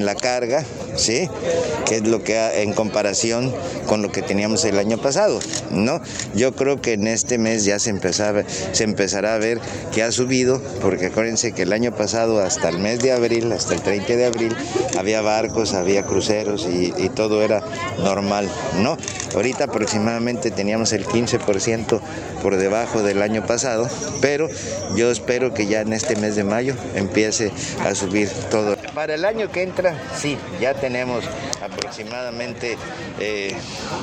la carga, ¿sí? Que es lo que en comparación con lo que teníamos el año pasado, ¿no? Yo creo que en este mes ya se empezará a ver que ha subido, porque acuérdense que el año pasado hasta el mes de abril, hasta el 30 de abril, había barcos, había cruceros y, y todo era normal, ¿no? Ahorita aproximadamente teníamos el 15% por debajo del año pasado, pero yo espero que ya en este mes de mayo empiece a subir todo. Para el año que entra, sí, ya tenemos aproximadamente, eh,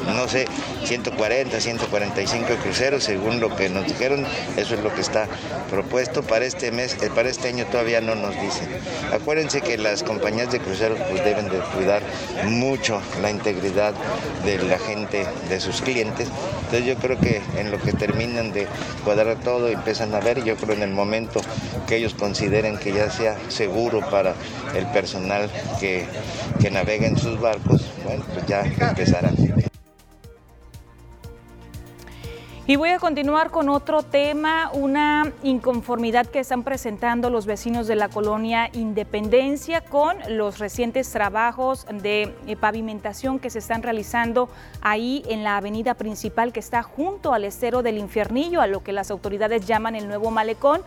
no sé, 140, 145 cruceros, según lo que nos dijeron, eso es lo que está propuesto para este mes, eh, para este año todavía no nos dicen. Acuérdense que las compañías de cruceros pues deben de cuidar mucho la integridad de la gente, de sus clientes, entonces yo creo que en lo que terminan de cuadrar todo y empiezan a ver, yo creo en el momento que ellos consideren que ya sea seguro para el personal que, que navega en sus barcos, bueno, pues ya empezarán. Y voy a continuar con otro tema, una inconformidad que están presentando los vecinos de la colonia Independencia con los recientes trabajos de eh, pavimentación que se están realizando ahí en la avenida principal que está junto al estero del Infiernillo, a lo que las autoridades llaman el nuevo malecón.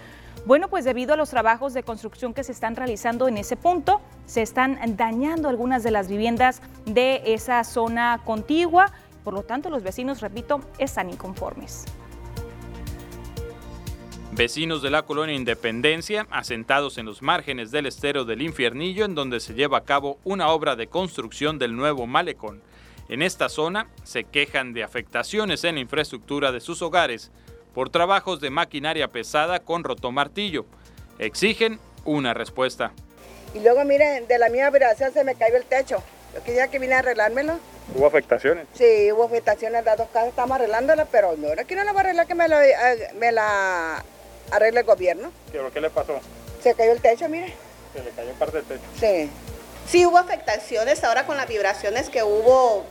Bueno, pues debido a los trabajos de construcción que se están realizando en ese punto, se están dañando algunas de las viviendas de esa zona contigua por lo tanto, los vecinos, repito, están inconformes. Vecinos de la colonia Independencia, asentados en los márgenes del estero del Infiernillo, en donde se lleva a cabo una obra de construcción del nuevo malecón. En esta zona se quejan de afectaciones en la infraestructura de sus hogares por trabajos de maquinaria pesada con rotomartillo. Exigen una respuesta. Y luego miren, de la mía vibración se me cayó el techo. Yo quería que vine a arreglármelo. ¿Hubo afectaciones? Sí, hubo afectaciones, las dos casas estamos arreglándola, pero no, aquí no la va a arreglar que me la, eh, me la arregle el gobierno. ¿Qué, ¿Qué le pasó? Se cayó el techo, mire. Se le cayó parte del techo. Sí. Sí hubo afectaciones, ahora con las vibraciones que hubo,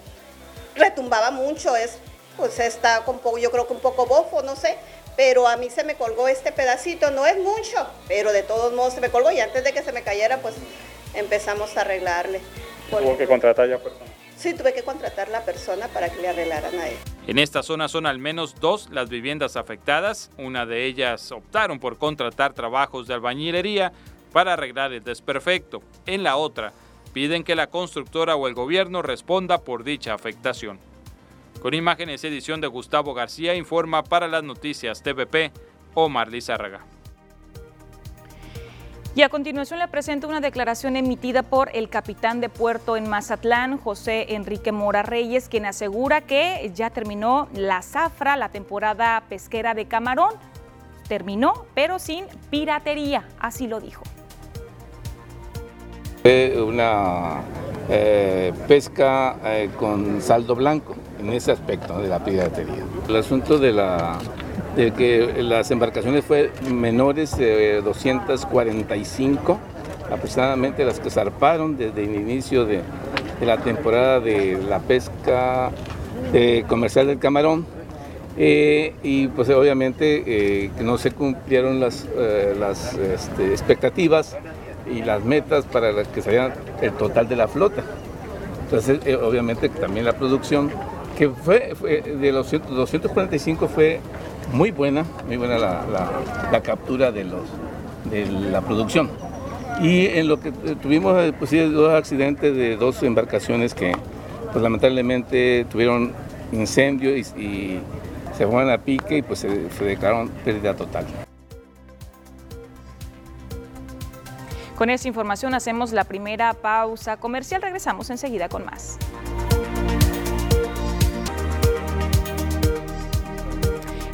retumbaba mucho, es, pues está con poco, yo creo que un poco bofo, no sé, pero a mí se me colgó este pedacito, no es mucho, pero de todos modos se me colgó y antes de que se me cayera, pues empezamos a arreglarle. ¿Tuvo que contratar ya personas? Sí, tuve que contratar la persona para que le arreglaran a él. En esta zona son al menos dos las viviendas afectadas. Una de ellas optaron por contratar trabajos de albañilería para arreglar el desperfecto. En la otra, piden que la constructora o el gobierno responda por dicha afectación. Con imágenes edición de Gustavo García informa para las noticias TVP Omar Lizárraga. Y a continuación le presento una declaración emitida por el capitán de puerto en Mazatlán, José Enrique Mora Reyes, quien asegura que ya terminó la zafra, la temporada pesquera de camarón. Terminó, pero sin piratería, así lo dijo. Fue una eh, pesca eh, con saldo blanco en ese aspecto de la piratería. El asunto de la de que las embarcaciones fue menores de 245 aproximadamente las que zarparon desde el inicio de, la temporada de la pesca eh, comercial del camarón eh, y pues obviamente eh, no se cumplieron las, eh, las este, expectativas y las metas para las que salían el total de la flota. Entonces obviamente también la producción que fue, de los 245 fue muy buena, muy buena la, captura de, los, de la producción. Y en lo que tuvimos eh, pues, dos accidentes de dos embarcaciones que pues, lamentablemente tuvieron incendio y, y se fueron a pique y pues se, se declararon pérdida total. Con esta información hacemos la primera pausa comercial. Regresamos enseguida con más.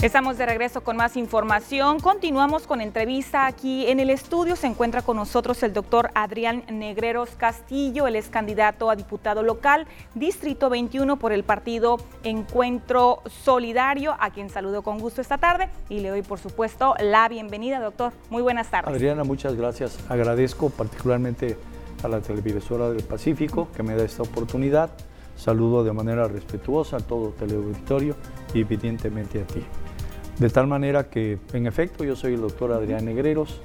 Estamos de regreso con más información. Continuamos con entrevista aquí en el estudio. Se encuentra con nosotros el doctor Adrián Negreros Castillo. Él es candidato a diputado local, Distrito 21 por el partido Encuentro Solidario, a quien saludo con gusto esta tarde y le doy, por supuesto, la bienvenida, doctor. Muy buenas tardes. Adriana, muchas gracias. Agradezco particularmente a la televisora del Pacífico que me da esta oportunidad. Saludo de manera respetuosa a todo teleauditorio y evidentemente a ti. De tal manera que, en efecto, yo soy el doctor Adrián Negreros.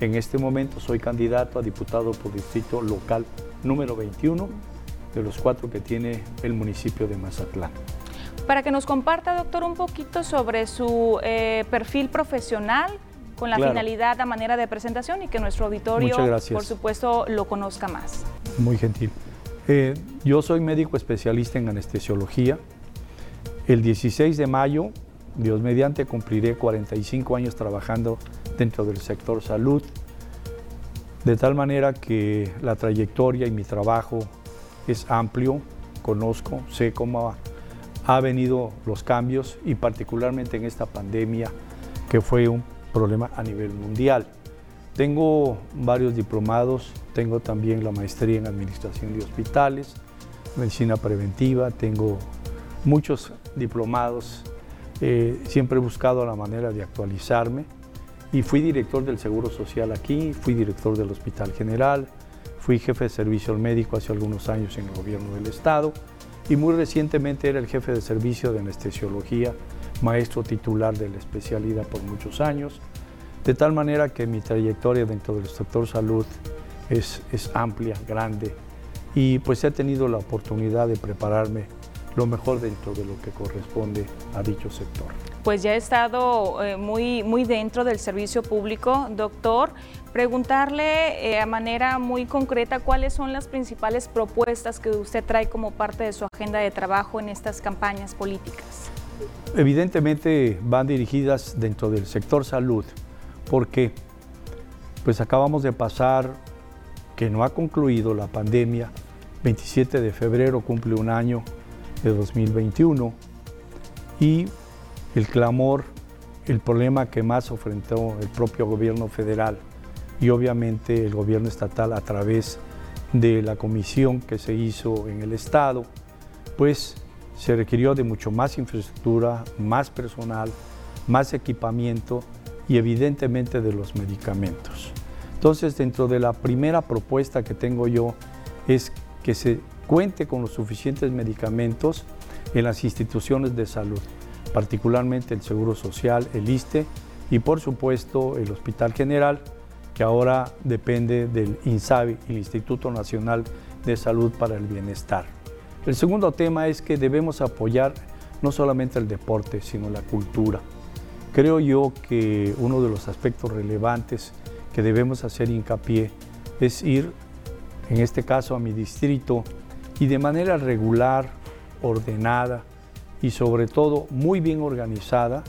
En este momento soy candidato a diputado por distrito local número 21 de los cuatro que tiene el municipio de Mazatlán. Para que nos comparta, doctor, un poquito sobre su eh, perfil profesional con la finalidad, a manera de presentación y que nuestro auditorio, por supuesto, lo conozca más. Muy gentil. Eh, yo soy médico especialista en anestesiología. El 16 de mayo, Dios mediante, cumpliré 45 años trabajando dentro del sector salud, de tal manera que la trayectoria y mi trabajo es amplio, conozco, sé cómo ha, ha venido los cambios y particularmente en esta pandemia que fue un problema a nivel mundial. Tengo varios diplomados, tengo también la maestría en Administración de Hospitales, Medicina Preventiva, tengo muchos diplomados, eh, siempre he buscado la manera de actualizarme y fui director del Seguro Social aquí, fui director del Hospital General, fui jefe de servicio médico hace algunos años en el gobierno del estado y muy recientemente era el jefe de servicio de anestesiología, maestro titular de la especialidad por muchos años de tal manera que mi trayectoria dentro del sector salud es, es amplia, grande, y pues he tenido la oportunidad de prepararme lo mejor dentro de lo que corresponde a dicho sector. Pues ya he estado eh, muy, muy dentro del servicio público, doctor. Preguntarle eh, a manera muy concreta cuáles son las principales propuestas que usted trae como parte de su agenda de trabajo en estas campañas políticas. Evidentemente van dirigidas dentro del sector salud, porque pues acabamos de pasar que no ha concluido la pandemia. 27 de febrero cumple un año de 2021 y el clamor, el problema que más enfrentó el propio gobierno federal y obviamente el gobierno estatal a través de la comisión que se hizo en el estado, pues se requirió de mucho más infraestructura, más personal, más equipamiento y evidentemente de los medicamentos. Entonces, dentro de la primera propuesta que tengo yo es que se cuente con los suficientes medicamentos en las instituciones de salud, particularmente el Seguro Social, el ISTE y por supuesto el Hospital General, que ahora depende del INSABI, el Instituto Nacional de Salud para el Bienestar. El segundo tema es que debemos apoyar no solamente el deporte, sino la cultura. Creo yo que uno de los aspectos relevantes que debemos hacer hincapié es ir, en este caso, a mi distrito y de manera regular, ordenada y sobre todo muy bien organizada,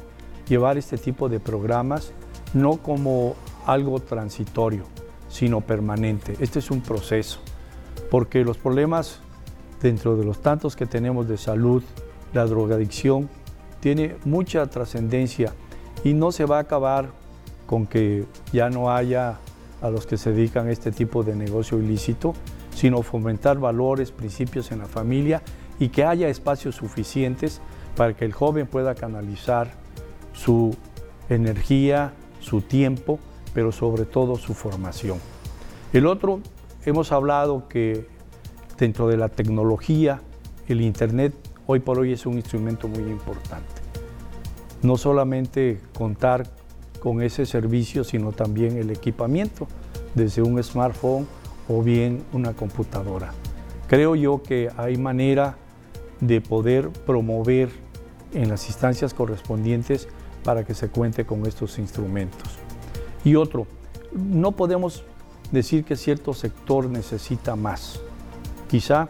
llevar este tipo de programas no como algo transitorio, sino permanente. Este es un proceso, porque los problemas dentro de los tantos que tenemos de salud, la drogadicción, tiene mucha trascendencia y no se va a acabar con que ya no haya a los que se dedican a este tipo de negocio ilícito, sino fomentar valores, principios en la familia y que haya espacios suficientes para que el joven pueda canalizar su energía, su tiempo, pero sobre todo su formación. El otro, hemos hablado que dentro de la tecnología, el Internet hoy por hoy es un instrumento muy importante no solamente contar con ese servicio, sino también el equipamiento, desde un smartphone o bien una computadora. Creo yo que hay manera de poder promover en las instancias correspondientes para que se cuente con estos instrumentos. Y otro, no podemos decir que cierto sector necesita más. Quizá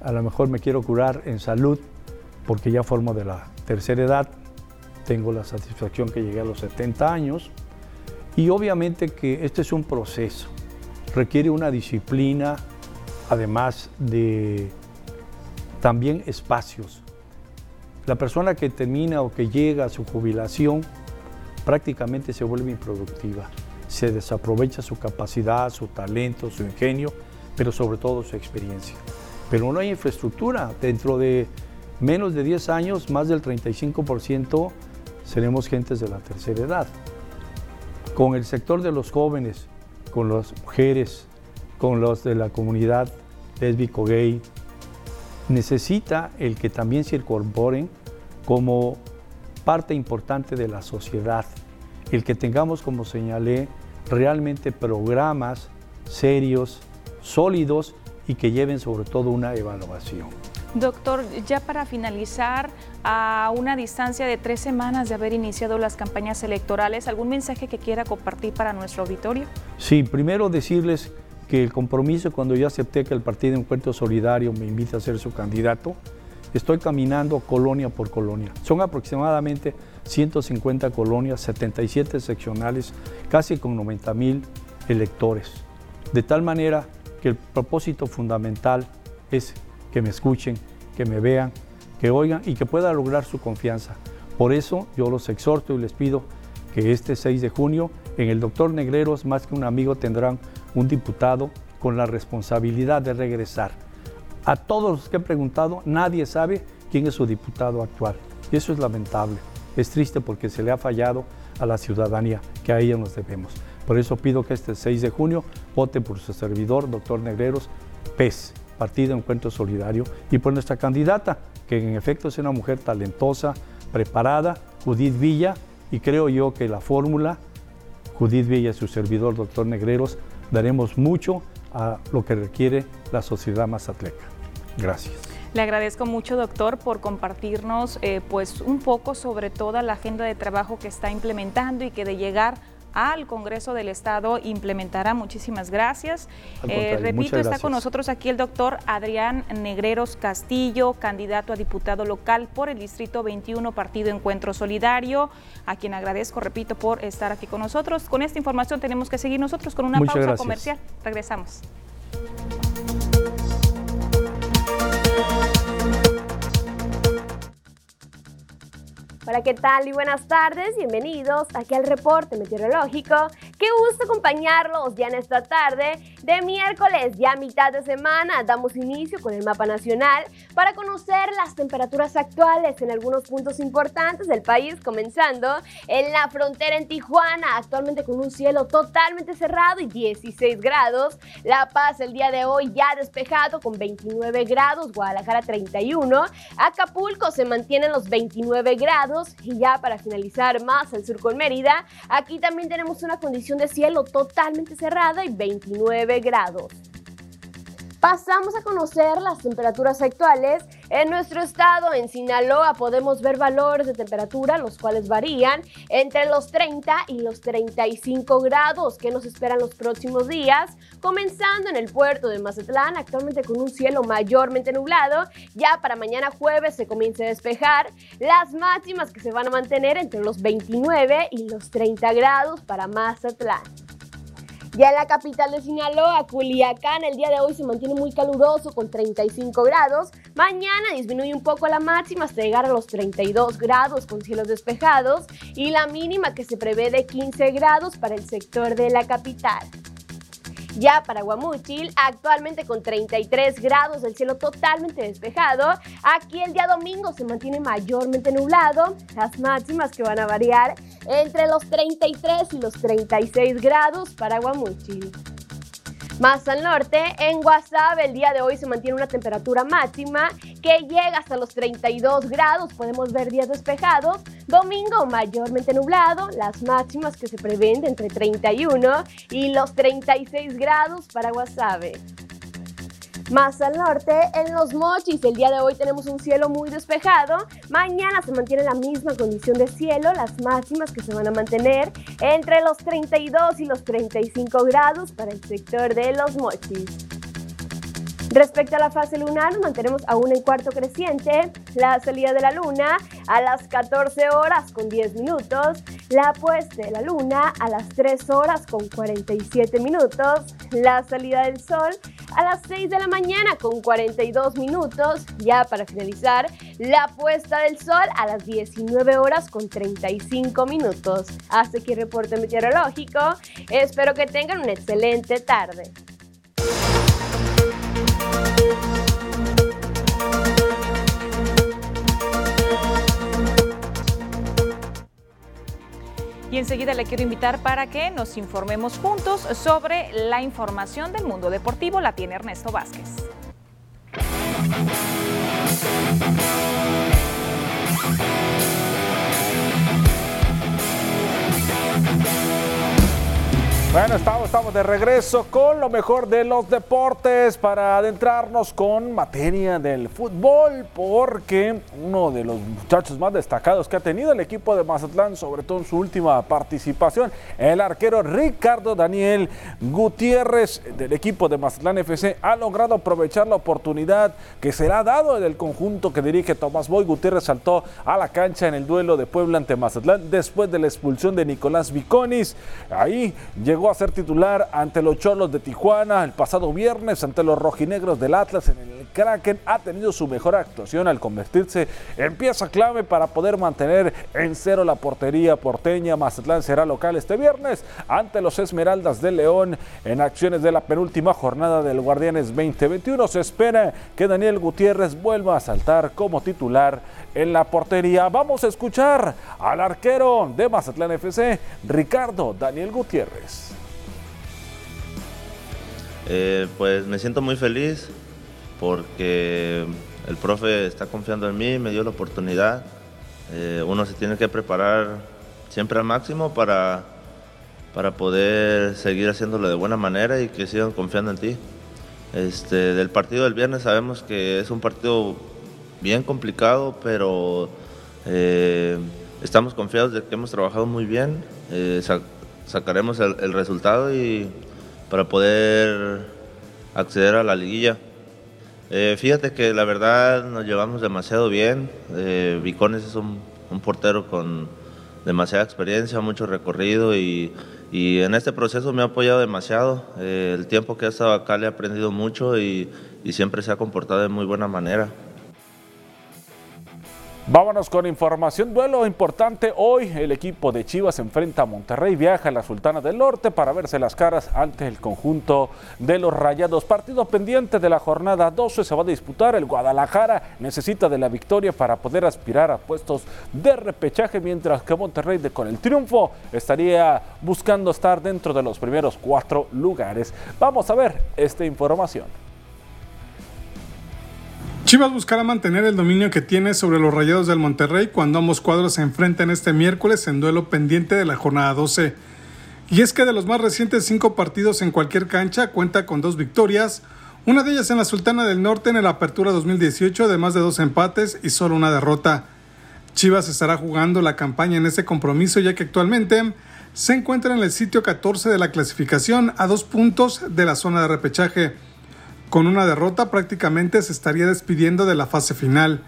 a lo mejor me quiero curar en salud porque ya formo de la tercera edad, tengo la satisfacción que llegué a los 70 años y obviamente que este es un proceso, requiere una disciplina, además de también espacios. La persona que termina o que llega a su jubilación prácticamente se vuelve improductiva, se desaprovecha su capacidad, su talento, su ingenio, pero sobre todo su experiencia. Pero no hay infraestructura. Dentro de menos de 10 años, más del 35% seremos gentes de la tercera edad. Con el sector de los jóvenes, con las mujeres, con los de la comunidad lésbico-gay, necesita el que también se incorporen como parte importante de la sociedad, el que tengamos, como señalé, realmente programas serios, sólidos y que lleven sobre todo una evaluación. Doctor, ya para finalizar, a una distancia de tres semanas de haber iniciado las campañas electorales, ¿algún mensaje que quiera compartir para nuestro auditorio? Sí, primero decirles que el compromiso cuando yo acepté que el Partido Encuentro Solidario me invite a ser su candidato, estoy caminando colonia por colonia. Son aproximadamente 150 colonias, 77 seccionales, casi con 90 mil electores. De tal manera que el propósito fundamental es que me escuchen, que me vean, que oigan y que pueda lograr su confianza. Por eso yo los exhorto y les pido que este 6 de junio en el doctor Negreros, más que un amigo, tendrán un diputado con la responsabilidad de regresar. A todos los que he preguntado, nadie sabe quién es su diputado actual. Y eso es lamentable. Es triste porque se le ha fallado a la ciudadanía, que a ella nos debemos. Por eso pido que este 6 de junio voten por su servidor, doctor Negreros, PES, Partido Encuentro Solidario, y por nuestra candidata, que en efecto es una mujer talentosa, preparada, Judith Villa, y creo yo que la fórmula, Judith Villa y su servidor, doctor Negreros, daremos mucho a lo que requiere la sociedad mazatleca. Gracias. Le agradezco mucho, doctor, por compartirnos eh, pues un poco sobre toda la agenda de trabajo que está implementando y que de llegar al Congreso del Estado implementará. Muchísimas gracias. Eh, repito, está con nosotros aquí el doctor Adrián Negreros Castillo, candidato a diputado local por el Distrito 21, Partido Encuentro Solidario, a quien agradezco, repito, por estar aquí con nosotros. Con esta información tenemos que seguir nosotros con una pausa comercial. Regresamos. Hola, ¿qué tal? Y buenas tardes, bienvenidos aquí al reporte meteorológico. Qué gusto acompañarlos ya en esta tarde de miércoles, ya mitad de semana. Damos inicio con el mapa nacional para conocer las temperaturas actuales en algunos puntos importantes del país, comenzando en la frontera en Tijuana, actualmente con un cielo totalmente cerrado y 16 grados. La Paz el día de hoy ya despejado con 29 grados, Guadalajara 31, Acapulco se mantiene en los 29 grados y ya para finalizar más al sur con Mérida, aquí también tenemos una condición de cielo totalmente cerrada y 29 grados. Pasamos a conocer las temperaturas actuales. En nuestro estado, en Sinaloa, podemos ver valores de temperatura, los cuales varían entre los 30 y los 35 grados que nos esperan los próximos días, comenzando en el puerto de Mazatlán, actualmente con un cielo mayormente nublado. Ya para mañana jueves se comienza a despejar. Las máximas que se van a mantener entre los 29 y los 30 grados para Mazatlán. Ya en la capital de Sinaloa, Culiacán, el día de hoy se mantiene muy caluroso con 35 grados. Mañana disminuye un poco la máxima hasta llegar a los 32 grados con cielos despejados y la mínima que se prevé de 15 grados para el sector de la capital. Ya para Guamúchil, actualmente con 33 grados, el cielo totalmente despejado. Aquí el día domingo se mantiene mayormente nublado, las máximas que van a variar entre los 33 y los 36 grados para Guamúchil. Más al norte, en Guasave el día de hoy se mantiene una temperatura máxima que llega hasta los 32 grados. Podemos ver días despejados. Domingo mayormente nublado, las máximas que se prevén entre 31 y los 36 grados para Guasave. Más al norte, en Los Mochis, el día de hoy tenemos un cielo muy despejado. Mañana se mantiene la misma condición de cielo, las máximas que se van a mantener entre los 32 y los 35 grados para el sector de Los Mochis. Respecto a la fase lunar, mantenemos aún en cuarto creciente. La salida de la luna a las 14 horas con 10 minutos. La puesta de la luna a las 3 horas con 47 minutos. La salida del sol a las 6 de la mañana con 42 minutos. Ya para finalizar, la puesta del sol a las 19 horas con 35 minutos. Hasta aquí el reporte meteorológico. Espero que tengan una excelente tarde. Y enseguida le quiero invitar para que nos informemos juntos sobre la información del mundo deportivo. La tiene Ernesto Vázquez. Bueno, estamos, de regreso con lo mejor de los deportes para adentrarnos con materia del fútbol, porque uno de los muchachos más destacados que ha tenido el equipo de Mazatlán, sobre todo en su última participación, el arquero Ricardo Daniel Gutiérrez del equipo de Mazatlán FC, ha logrado aprovechar la oportunidad que se le ha dado en el conjunto que dirige Tomás Boy. Gutiérrez saltó a la cancha en el duelo de Puebla ante Mazatlán después de la expulsión de Nicolás Viconis. Ahí llegó a ser titular ante los Cholos de Tijuana el pasado viernes, ante los rojinegros del Atlas en el Kraken. Ha tenido su mejor actuación al convertirse en pieza clave para poder mantener en cero la portería porteña. Mazatlán será local este viernes ante los Esmeraldas de León en acciones de la penúltima jornada del Guardianes 2021. Se espera que Daniel Gutiérrez vuelva a saltar como titular en la portería. Vamos a escuchar al arquero de Mazatlán FC, Ricardo Daniel Gutiérrez. Eh, pues me siento muy feliz porque el profe está confiando en mí, me dio la oportunidad. Eh, uno se tiene que preparar siempre al máximo para, para poder seguir haciéndolo de buena manera y que sigan confiando en ti. Este, del partido del viernes sabemos que es un partido bien complicado, pero eh, estamos confiados de que hemos trabajado muy bien, sacaremos el, resultado y para poder acceder a la liguilla. Eh, fíjate que la verdad nos llevamos demasiado bien. Eh, Vicones es un, un, portero con demasiada experiencia, mucho recorrido y, y en este proceso me ha apoyado demasiado. Eh, el tiempo que ha estado acá le he aprendido mucho y, y siempre se ha comportado de muy buena manera. Vámonos con información. Duelo importante. Hoy el equipo de Chivas enfrenta a Monterrey. Viaja a la Sultana del Norte para verse las caras ante el conjunto de los Rayados. Partido pendiente de la jornada 12 se va a disputar. El Guadalajara necesita de la victoria para poder aspirar a puestos de repechaje, mientras que Monterrey con el triunfo estaría buscando estar dentro de los primeros cuatro lugares. Vamos a ver esta información. Chivas buscará mantener el dominio que tiene sobre los Rayados del Monterrey cuando ambos cuadros se enfrenten este miércoles en duelo pendiente de la jornada 12. Y es que de los más recientes cinco partidos en cualquier cancha cuenta con dos victorias, una de ellas en la Sultana del Norte en el Apertura 2018, además de dos empates y solo una derrota. Chivas estará jugando la campaña en ese compromiso ya que actualmente se encuentra en el sitio 14 de la clasificación a dos puntos de la zona de repechaje. Con una derrota prácticamente se estaría despidiendo de la fase final.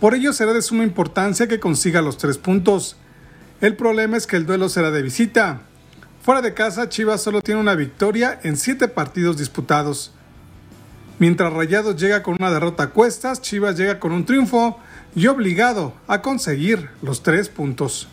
Por ello será de suma importancia que consiga los tres puntos. El problema es que el duelo será de visita. Fuera de casa, Chivas solo tiene una victoria en siete partidos disputados. Mientras Rayados llega con una derrota a cuestas, Chivas llega con un triunfo y obligado a conseguir los tres puntos.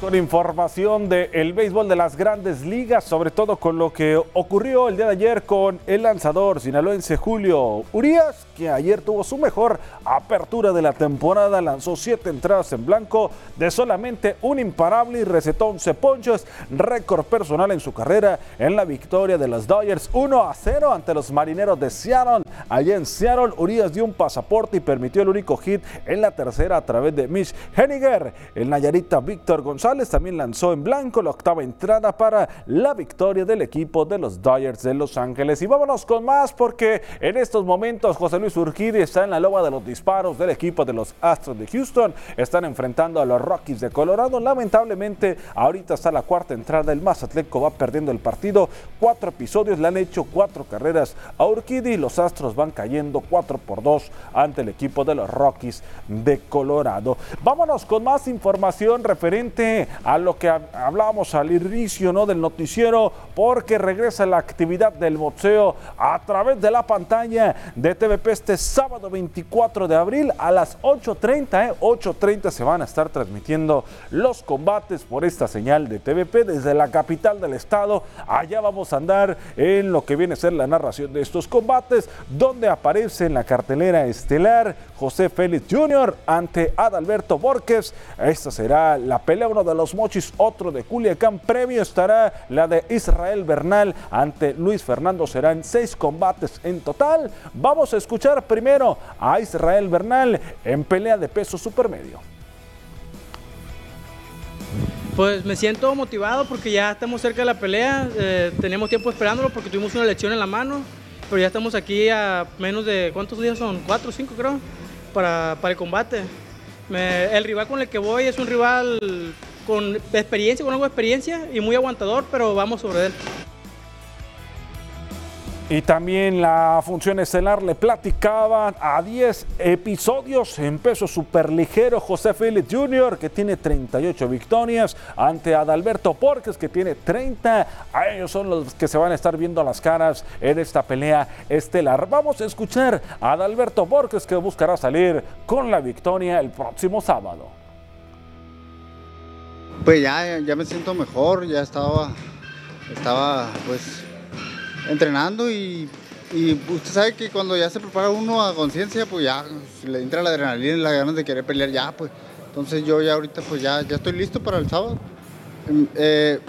Con información del béisbol de las grandes ligas, sobre todo con lo que ocurrió el día de ayer con el lanzador sinaloense Julio Urias, que ayer tuvo su mejor apertura de la temporada, lanzó siete entradas en blanco de solamente un imparable y recetó 11 ponchos, récord personal en su carrera en la victoria de los Dodgers 1 a 0 ante los marineros de Seattle. Allá en Seattle, Urias dio un pasaporte y permitió el único hit en la tercera a través de Mitch Henniger. El Nayarita Víctor González también lanzó en blanco la octava entrada para la victoria del equipo de los Dodgers de Los Ángeles. Y vámonos con más porque en estos momentos José Luis Urquidi está en la loba de los disparos del equipo de los Astros de Houston. Están enfrentando a los Rockies de Colorado. Lamentablemente, ahorita está la cuarta entrada. El Mazatleco va perdiendo el partido. Cuatro episodios le han hecho cuatro carreras a Urquidi. Los Astros van cayendo 4 por 2 ante el equipo de los Rockies de Colorado. Vámonos con más información referente a lo que hablábamos al inicio ¿no? del noticiero, porque regresa la actividad del boxeo a través de la pantalla de TVP este sábado 24 de abril a las 8.30. ¿eh? 8.30 se van a estar transmitiendo los combates por esta señal de TVP desde la capital del estado. Allá vamos a andar en lo que viene a ser la narración de estos combates, donde aparece en la cartelera estelar José Félix Jr. ante Adalberto Borges. Esta será la pelea, uno de los mochis, otro de Culiacán. Previo estará la de Israel Bernal ante Luis Fernando. Serán seis combates en total. Vamos a primero a Israel Bernal en pelea de peso supermedio. Pues me siento motivado porque ya estamos cerca de la pelea, eh, tenemos tiempo esperándolo porque tuvimos una lección en la mano, pero ya estamos aquí a menos de, ¿cuántos días son? Cuatro o cinco creo, para, para el combate. El rival con el que voy es un rival con experiencia, con algo de experiencia y muy aguantador, pero vamos sobre él. Y también la función estelar le platicaba a 10 episodios en peso superligero José Phillips Jr., que tiene 38 victorias, ante Adalberto Porques, que tiene 30. A ellos son los que se van a estar viendo las caras en esta pelea estelar. Vamos a escuchar a Adalberto Porques, que buscará salir con la victoria el próximo sábado. Pues ya, ya me siento mejor, ya estaba, estaba pues entrenando y, usted sabe que cuando ya se prepara uno a conciencia, pues ya le entra la adrenalina y las ganas de querer pelear ya, pues. Entonces yo ya ahorita pues ya, ya estoy listo para el sábado. Em, eh,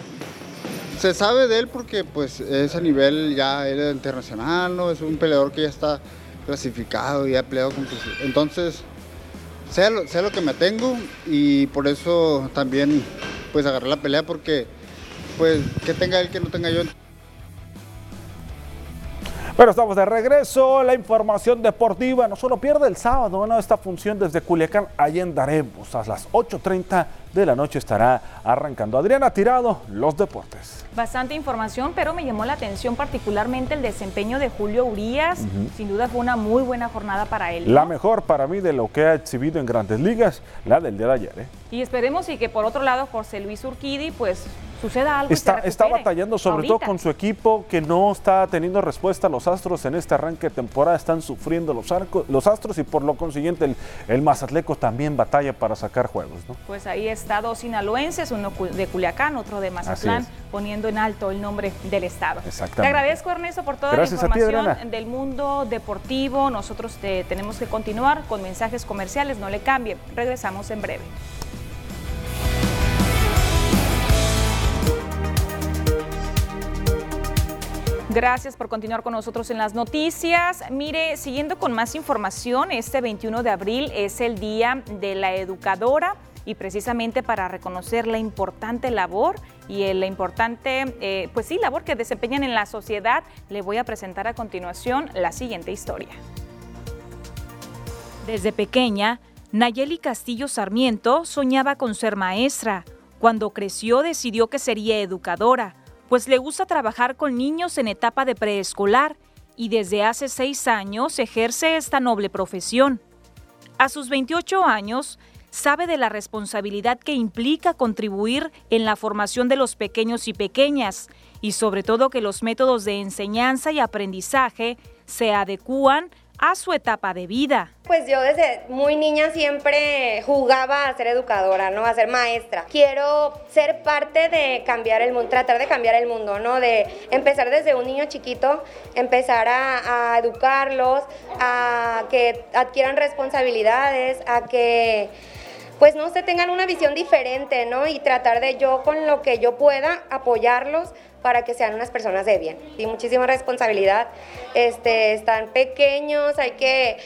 se sabe de él porque pues es a nivel ya él internacional, ¿no? Es un peleador que ya está clasificado y ha peleado con sus... Entonces, sé lo, sé lo que me tengo y por eso también pues agarré la pelea porque pues que tenga él que no tenga yo. Pero estamos de regreso. La información deportiva no solo pierde el sábado, bueno, esta función desde Culiacán, allí andaremos. A las 8.30 de la noche estará arrancando. Adriana Tirado, los deportes. Bastante información, pero me llamó la atención particularmente el desempeño de Julio Urias. Sin duda fue una muy buena jornada para él. ¿no? La mejor para mí de lo que ha exhibido en grandes ligas, la del día de ayer. ¿eh? Y esperemos y que por otro lado José Luis Urquidi pues suceda algo. y Está, está batallando sobre ahorita. todo con su equipo que no está teniendo respuesta. Los Astros en este arranque de temporada están sufriendo los, arcos, los Astros y por lo consiguiente el, el Mazatleco también batalla para sacar juegos. ¿no? Pues ahí está dos sinaloenses, uno de Culiacán, otro de Mazatlán, poniendo en alto el nombre del estado. Exactamente. Te agradezco Ernesto por toda Gracias la información del mundo deportivo. Nosotros te- tenemos que continuar con mensajes comerciales, no le cambien. Regresamos en breve. Gracias por continuar con nosotros en las noticias. Mire, siguiendo con más información, este 21 de abril es el Día de la Educadora y precisamente para reconocer la importante labor y la importante, eh, pues sí, labor que desempeñan en la sociedad, le voy a presentar a continuación la siguiente historia. Desde pequeña, Nayeli Castillo Sarmiento soñaba con ser maestra. Cuando creció decidió que sería educadora, pues le gusta trabajar con niños en etapa de preescolar y desde hace seis años ejerce esta noble profesión. A sus 28 años, sabe de la responsabilidad que implica contribuir en la formación de los pequeños y pequeñas y sobre todo que los métodos de enseñanza y aprendizaje se adecúan a su etapa de vida. Pues yo desde muy niña siempre jugaba a ser educadora, ¿no? A ser maestra. Quiero ser parte de cambiar el mundo, tratar de cambiar el mundo, ¿no? De empezar desde un niño chiquito, empezar a, a educarlos, a que adquieran responsabilidades, a que pues no sé, tengan una visión diferente, ¿no? Y tratar de yo con lo que yo pueda apoyarlos para que sean unas personas de bien. Y muchísima responsabilidad. Este, están pequeños, hay que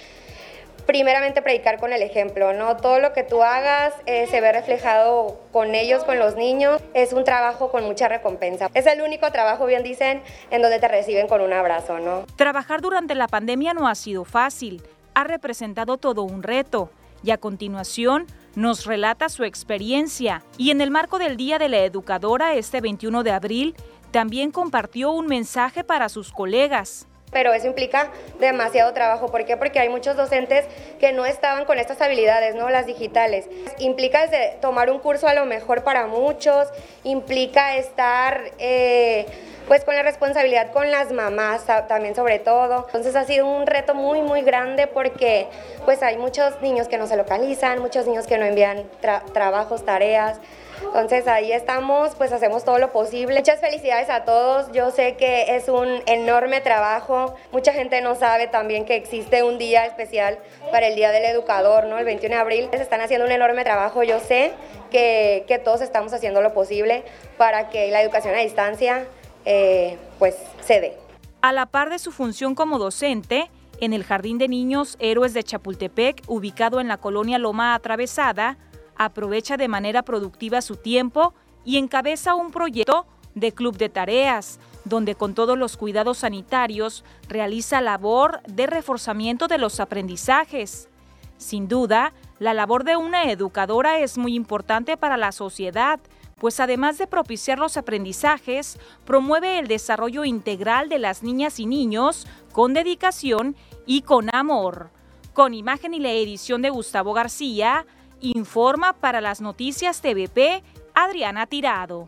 primeramente predicar con el ejemplo, ¿no? Todo lo que tú hagas eh, se ve reflejado con ellos, con los niños. Es un trabajo con mucha recompensa. Es el único trabajo, bien dicen, en donde te reciben con un abrazo, ¿no? Trabajar durante la pandemia no ha sido fácil, ha representado todo un reto y a continuación nos relata su experiencia y en el marco del Día de la Educadora este 21 de abril también compartió un mensaje para sus colegas. Pero eso implica demasiado trabajo. ¿Por qué? Porque hay muchos docentes que no estaban con estas habilidades, ¿no? Las digitales. Implica tomar un curso a lo mejor para muchos, implica estar eh, pues con la responsabilidad con las mamás ta- también sobre todo. Entonces ha sido un reto muy muy grande porque pues hay muchos niños que no se localizan, muchos niños que no envían tra- trabajos, tareas. Entonces ahí estamos, pues hacemos todo lo posible. Muchas felicidades a todos. Yo sé que es un enorme trabajo. Mucha gente no sabe también que existe un día especial para el Día del Educador, ¿no? El 21 de abril. Se están haciendo un enorme trabajo. Yo sé que, que todos estamos haciendo lo posible para que la educación a distancia, eh, pues, se dé. A la par de su función como docente, en el Jardín de Niños Héroes de Chapultepec, ubicado en la colonia Loma Atravesada, aprovecha de manera productiva su tiempo y encabeza un proyecto de club de tareas, donde con todos los cuidados sanitarios realiza labor de reforzamiento de los aprendizajes. Sin duda, la labor de una educadora es muy importante para la sociedad, pues además de propiciar los aprendizajes, promueve el desarrollo integral de las niñas y niños con dedicación y con amor. Con imagen y la edición de Gustavo García, informa para las noticias TVP Adriana Tirado.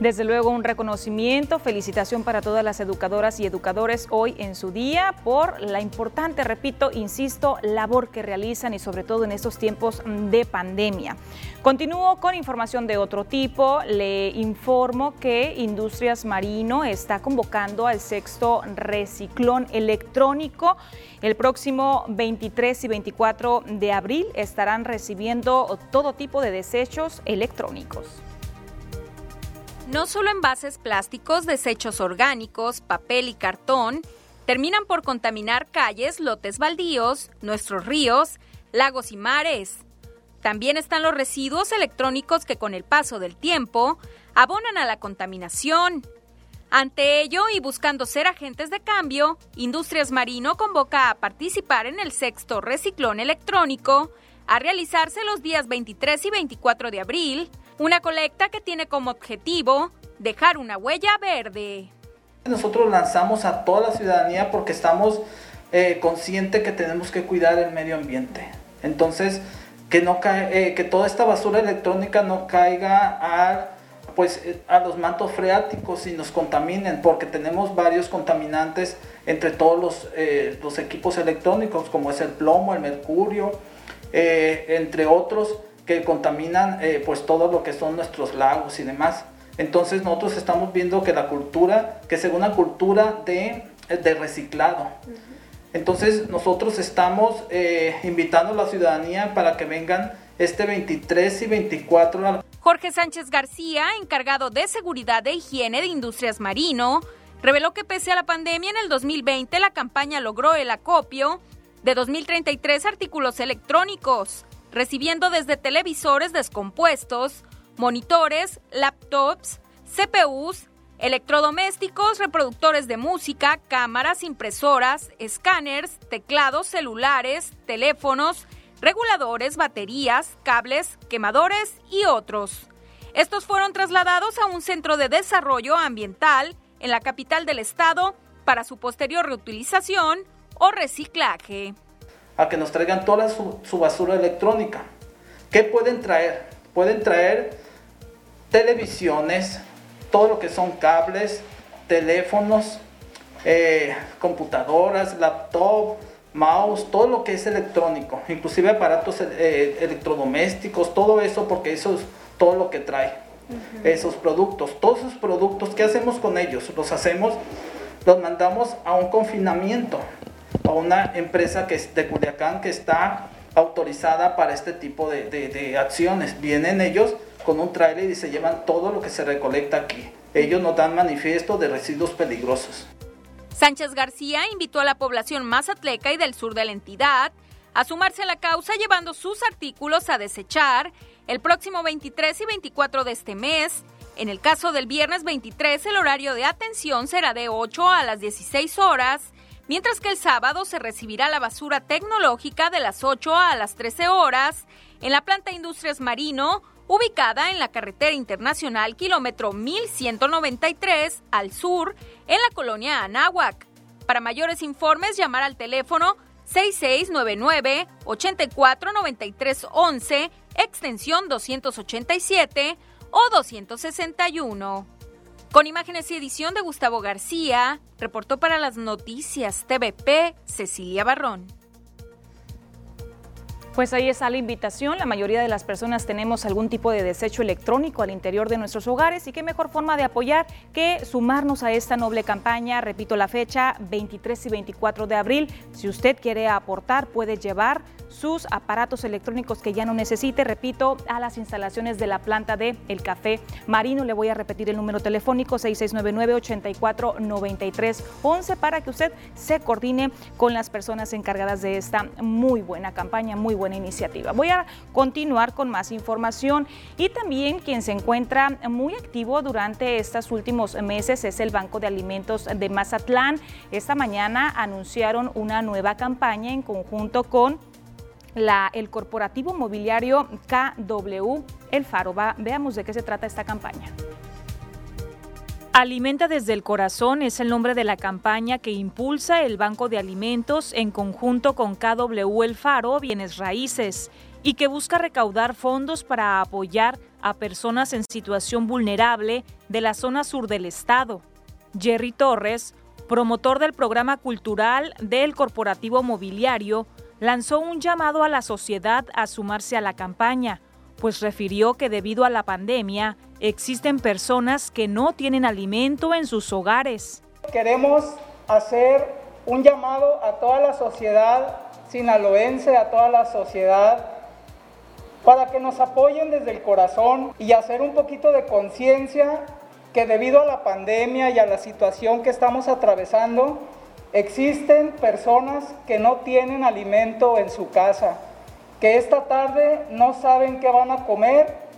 Desde luego un reconocimiento, felicitación para todas las educadoras y educadores hoy en su día por la importante, repito, insisto, labor que realizan y sobre todo en estos tiempos de pandemia. Continúo con información de otro tipo. Le informo que Industrias Marino está convocando al sexto reciclón electrónico. El próximo 23 y 24 de abril estarán recibiendo todo tipo de desechos electrónicos. No solo envases plásticos, desechos orgánicos, papel y cartón terminan por contaminar calles, lotes baldíos, nuestros ríos, lagos y mares. También están los residuos electrónicos que con el paso del tiempo abonan a la contaminación. Ante ello y buscando ser agentes de cambio, Industrias Marino convoca a participar en el sexto reciclón electrónico a realizarse los días 23 y 24 de abril una colecta que tiene como objetivo dejar una huella verde. Nosotros lanzamos a toda la ciudadanía porque estamos eh, conscientes que tenemos que cuidar el medio ambiente. Entonces, que, no cae, eh, que toda esta basura electrónica no caiga a, pues, eh, a los mantos freáticos y nos contaminen, porque tenemos varios contaminantes entre todos los, los equipos electrónicos, como es el plomo, el mercurio, entre otros que contaminan eh, pues todo lo que son nuestros lagos y demás. Entonces nosotros estamos viendo que la cultura, que es una cultura de, de reciclado. Entonces nosotros estamos eh, invitando a la ciudadanía para que vengan este 23 y 24. Jorge Sánchez García, encargado de seguridad e higiene de Industrias Marino, reveló que pese a la pandemia en el 2020 la campaña logró el acopio de 2.033 artículos electrónicos recibiendo desde televisores descompuestos, monitores, laptops, CPUs, electrodomésticos, reproductores de música, cámaras, impresoras, escáneres, teclados celulares, teléfonos, reguladores, baterías, cables, quemadores y otros. Estos fueron trasladados a un centro de desarrollo ambiental en la capital del estado para su posterior reutilización o reciclaje a que nos traigan toda su, basura electrónica. ¿Qué pueden traer? Pueden traer televisiones, todo lo que son cables, teléfonos, eh, computadoras, laptop, mouse, todo lo que es electrónico, inclusive aparatos eh, electrodomésticos, todo eso porque eso es todo lo que trae esos productos. Todos esos productos, ¿qué hacemos con ellos? Los hacemos, los mandamos a un confinamiento a una empresa que es de Culiacán que está autorizada para este tipo de, acciones. Vienen ellos con un trailer y se llevan todo lo que se recolecta aquí. Ellos nos dan manifiesto de residuos peligrosos. Sánchez García invitó a la población mazatleca y del sur de la entidad a sumarse a la causa llevando sus artículos a desechar el próximo 23 y 24 de este mes. En el caso del viernes 23, el horario de atención será de 8 a las 16 horas mientras que el sábado se recibirá la basura tecnológica de las 8 a las 13 horas en la planta Industrias Marino, ubicada en la carretera internacional kilómetro 1193 al sur, en la colonia Anáhuac. Para mayores informes, llamar al teléfono 6699-849311, extensión 287 o 261. Con imágenes y edición de Gustavo García, reportó para las noticias TVP Cecilia Barrón. Pues ahí está la invitación. La mayoría de las personas tenemos algún tipo de desecho electrónico al interior de nuestros hogares y qué mejor forma de apoyar que sumarnos a esta noble campaña. Repito la fecha, 23 y 24 de abril. Si usted quiere aportar, puede llevar sus aparatos electrónicos que ya no necesite, repito, a las instalaciones de la planta de El Café Marino. Le voy a repetir el número telefónico 6699-849311 para que usted se coordine con las personas encargadas de esta muy buena campaña, muy buena iniciativa. Voy a continuar con más información y también quien se encuentra muy activo durante estos últimos meses es el Banco de Alimentos de Mazatlán. Esta mañana anunciaron una nueva campaña en conjunto con la, el corporativo mobiliario KW El Faro. Veamos de qué se trata esta campaña. Alimenta desde el corazón es el nombre de la campaña que impulsa el Banco de Alimentos en conjunto con KW El Faro Bienes Raíces y que busca recaudar fondos para apoyar a personas en situación vulnerable de la zona sur del estado. Jerry Torres, promotor del programa cultural del corporativo mobiliario, lanzó un llamado a la sociedad a sumarse a la campaña, pues refirió que debido a la pandemia existen personas que no tienen alimento en sus hogares. Queremos hacer un llamado a toda la sociedad sinaloense, a toda la sociedad, para que nos apoyen desde el corazón y hacer un poquito de conciencia que debido a la pandemia y a la situación que estamos atravesando, existen personas que no tienen alimento en su casa, que esta tarde no saben qué van a comer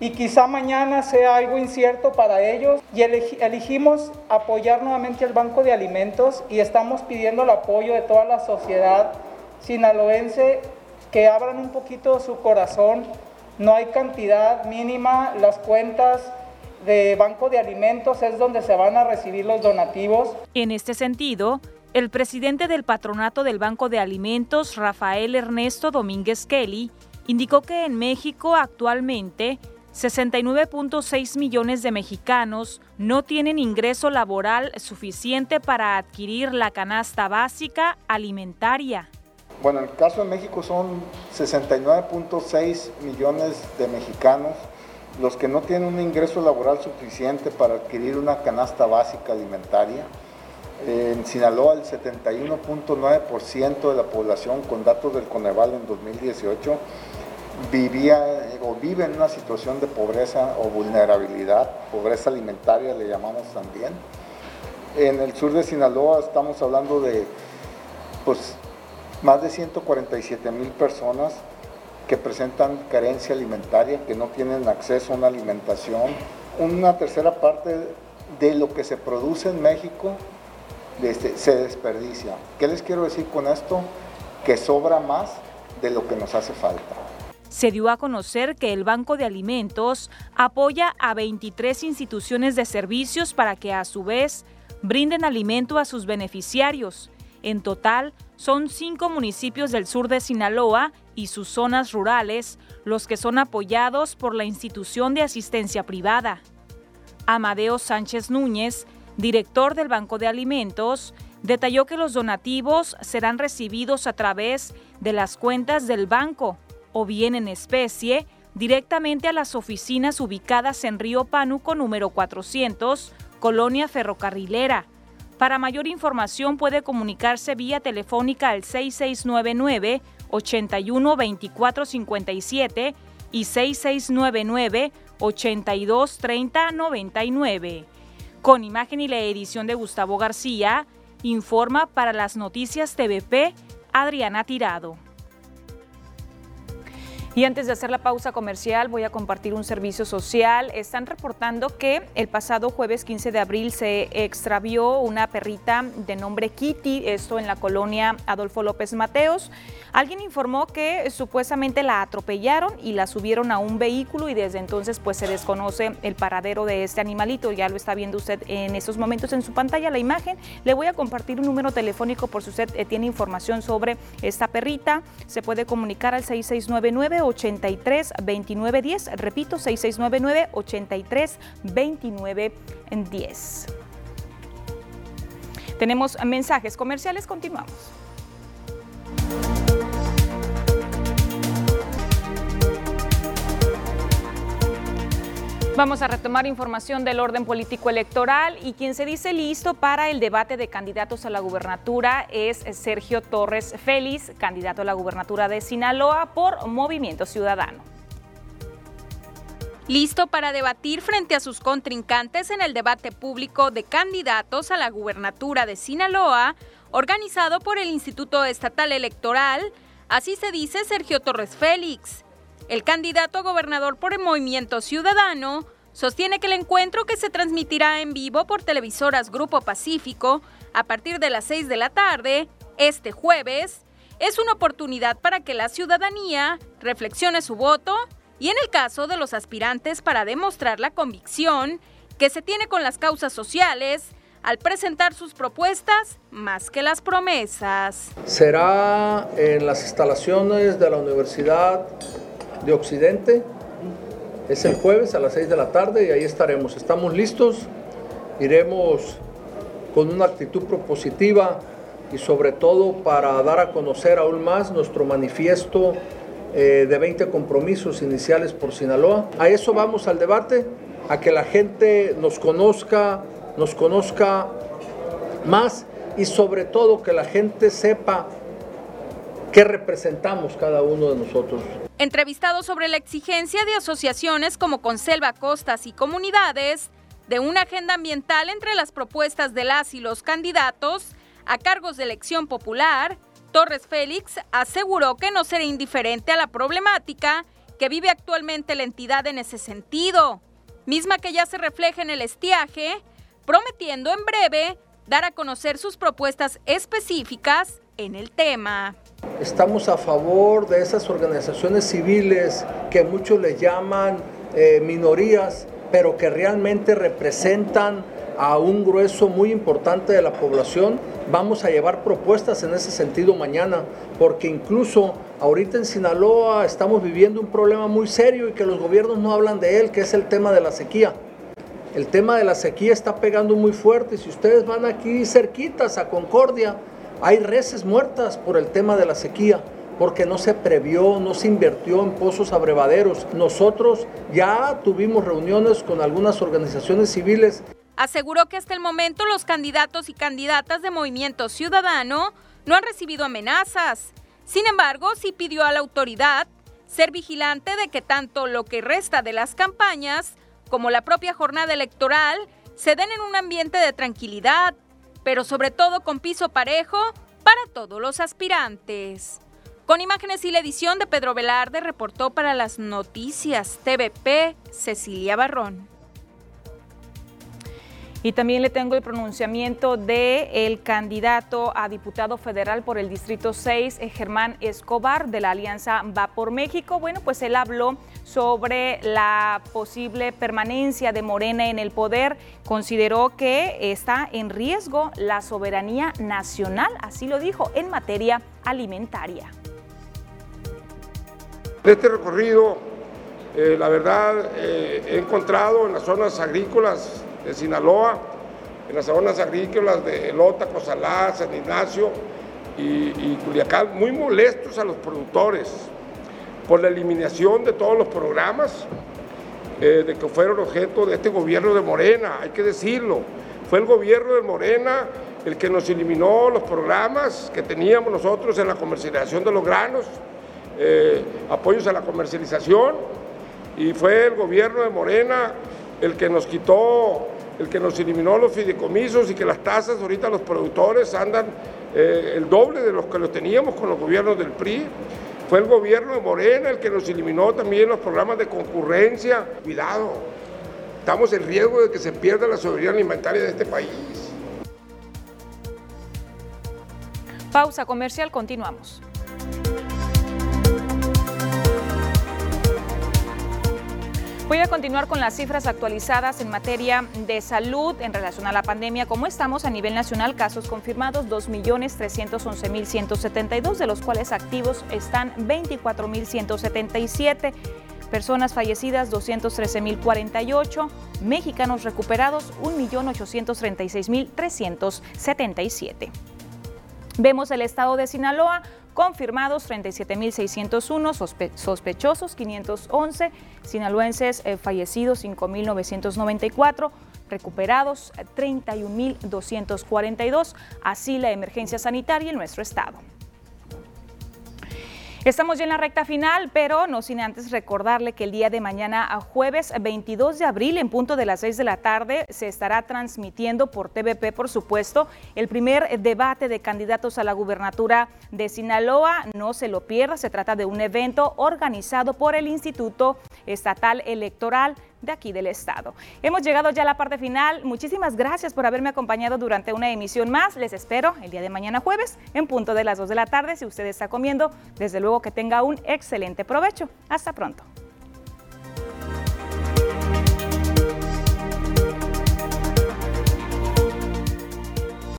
y quizá mañana sea algo incierto para ellos y elegimos apoyar nuevamente al Banco de Alimentos y estamos pidiendo el apoyo de toda la sociedad sinaloense que abran un poquito su corazón. No hay cantidad mínima, las cuentas de Banco de Alimentos es donde se van a recibir los donativos. En este sentido, el presidente del patronato del Banco de Alimentos, Rafael Ernesto Domínguez Kelly, indicó que en México actualmente 69.6 millones de mexicanos no tienen ingreso laboral suficiente para adquirir la canasta básica alimentaria. Bueno, en el caso de México son 69.6 millones de mexicanos los que no tienen un ingreso laboral suficiente para adquirir una canasta básica alimentaria. En Sinaloa el 71.9% de la población con datos del Coneval en 2018 vivía o vive en una situación de pobreza o vulnerabilidad, pobreza alimentaria le llamamos también. En el sur de Sinaloa estamos hablando de pues, más de 147 mil personas que presentan carencia alimentaria, que no tienen acceso a una alimentación. Una tercera parte de lo que se produce en México este, se desperdicia. ¿Qué les quiero decir con esto? Que sobra más de lo que nos hace falta. Se dio a conocer que el Banco de Alimentos apoya a 23 instituciones de servicios para que a su vez brinden alimento a sus beneficiarios. En total, son cinco municipios del sur de Sinaloa y sus zonas rurales los que son apoyados por la institución de asistencia privada. Amadeo Sánchez Núñez, director del Banco de Alimentos, detalló que los donativos serán recibidos a través de las cuentas del banco o bien en especie directamente a las oficinas ubicadas en Río Pánuco número 400, Colonia Ferrocarrilera. Para mayor información puede comunicarse vía telefónica al 6699 81 24 57 y 6699 82 30 99. Con imagen y la edición de Gustavo García, informa para las noticias TVP Adriana Tirado. Y antes de hacer la pausa comercial, voy a compartir un servicio social. Están reportando que el pasado jueves 15 de abril se extravió una perrita de nombre Kitty, esto en la colonia Adolfo López Mateos. Alguien informó que supuestamente la atropellaron y la subieron a un vehículo y desde entonces pues se desconoce el paradero de este animalito. Ya lo está viendo usted en estos momentos en su pantalla la imagen. Le voy a compartir un número telefónico por si usted eh, tiene información sobre esta perrita. Se puede comunicar al 6699 83 29 10. Repito, 6699 83 29 10. Tenemos mensajes comerciales, continuamos. Vamos a retomar información del orden político electoral y quien se dice listo para el debate de candidatos a la gubernatura es Sergio Torres Félix, candidato a la gubernatura de Sinaloa por Movimiento Ciudadano. Listo para debatir frente a sus contrincantes en el debate público de candidatos a la gubernatura de Sinaloa, organizado por el Instituto Estatal Electoral, así se dice Sergio Torres Félix. El candidato a gobernador por el Movimiento Ciudadano sostiene que el encuentro que se transmitirá en vivo por televisoras Grupo Pacífico a partir de las 6 de la tarde, este jueves, es una oportunidad para que la ciudadanía reflexione su voto y en el caso de los aspirantes para demostrar la convicción que se tiene con las causas sociales al presentar sus propuestas más que las promesas. Será en las instalaciones de la Universidad de Occidente. Es el jueves a las 6 de la tarde y ahí estaremos. Estamos listos, iremos con una actitud propositiva y sobre todo para dar a conocer aún más nuestro manifiesto eh, de 20 compromisos iniciales por Sinaloa. A eso vamos al debate, a que la gente nos conozca, nos conozca más y sobre todo que la gente sepa qué representamos cada uno de nosotros. Entrevistado sobre la exigencia de asociaciones como Conselva Costas y Comunidades, de una agenda ambiental entre las propuestas de las y los candidatos a cargos de elección popular, Torres Félix aseguró que no será indiferente a la problemática que vive actualmente la entidad en ese sentido, misma que ya se refleja en el estiaje, prometiendo en breve dar a conocer sus propuestas específicas en el tema. Estamos a favor de esas organizaciones civiles que muchos les llaman eh, minorías, pero que realmente representan a un grueso muy importante de la población. Vamos a llevar propuestas en ese sentido mañana, porque incluso ahorita en Sinaloa estamos viviendo un problema muy serio y que los gobiernos no hablan de él, que es el tema de la sequía. El tema de la sequía está pegando muy fuerte. Si ustedes van aquí cerquitas a Concordia, hay reses muertas por el tema de la sequía porque no se previó, no se invirtió en pozos abrevaderos. Nosotros ya tuvimos reuniones con algunas organizaciones civiles. Aseguró que hasta el momento los candidatos y candidatas de Movimiento Ciudadano no han recibido amenazas. Sin embargo, sí pidió a la autoridad ser vigilante de que tanto lo que resta de las campañas como la propia jornada electoral se den en un ambiente de tranquilidad, pero sobre todo con piso parejo para todos los aspirantes. Con imágenes y la edición de Pedro Velarde, reportó para las noticias TVP Cecilia Barrón. Y también le tengo el pronunciamiento del el candidato a diputado federal por el Distrito 6, eh, Germán Escobar, de la Alianza Va por México. Bueno, pues él habló sobre la posible permanencia de Morena en el poder. Consideró que está en riesgo la soberanía nacional, así lo dijo, en materia alimentaria. En este recorrido, eh, la verdad, eh, he encontrado en las zonas agrícolas de Sinaloa, en las zonas agrícolas de Lota, Cosalá, San Ignacio y, Culiacán, muy molestos a los productores por la eliminación de todos los programas eh, de que fueron objeto de este gobierno de Morena, hay que decirlo. Fue el gobierno de Morena el que nos eliminó los programas que teníamos nosotros en la comercialización de los granos, eh, apoyos a la comercialización, y fue el gobierno de Morena el que nos quitó el que nos eliminó los fideicomisos y que las tasas ahorita los productores andan eh, el doble de los que los teníamos con los gobiernos del PRI. Fue el gobierno de Morena el que nos eliminó también los programas de concurrencia. Cuidado, estamos en riesgo de que se pierda la soberanía alimentaria de este país. Pausa comercial, continuamos. Voy a continuar con las cifras actualizadas en materia de salud en relación a la pandemia. ¿Cómo estamos a nivel nacional? Casos confirmados 2.311.172, de los cuales activos están 24.177. Personas fallecidas 213.048, mexicanos recuperados 1.836.377. Vemos el estado de Sinaloa confirmados 37.601, sospechosos 511, sinaloenses eh, fallecidos 5.994 recuperados 31.242, así la emergencia sanitaria en nuestro estado. Estamos ya en la recta final, pero no sin antes recordarle que el día de mañana, a jueves 22 de abril, en punto de las 6 de la tarde, se estará transmitiendo por TVP, por supuesto, el primer debate de candidatos a la gubernatura de Sinaloa. No se lo pierda, se trata de un evento organizado por el Instituto Estatal Electoral de aquí del estado. Hemos llegado ya a la parte final. Muchísimas gracias por haberme acompañado durante una emisión más. Les espero el día de mañana jueves en punto de las 2 de la tarde. Si usted está comiendo, desde luego que tenga un excelente provecho. Hasta pronto.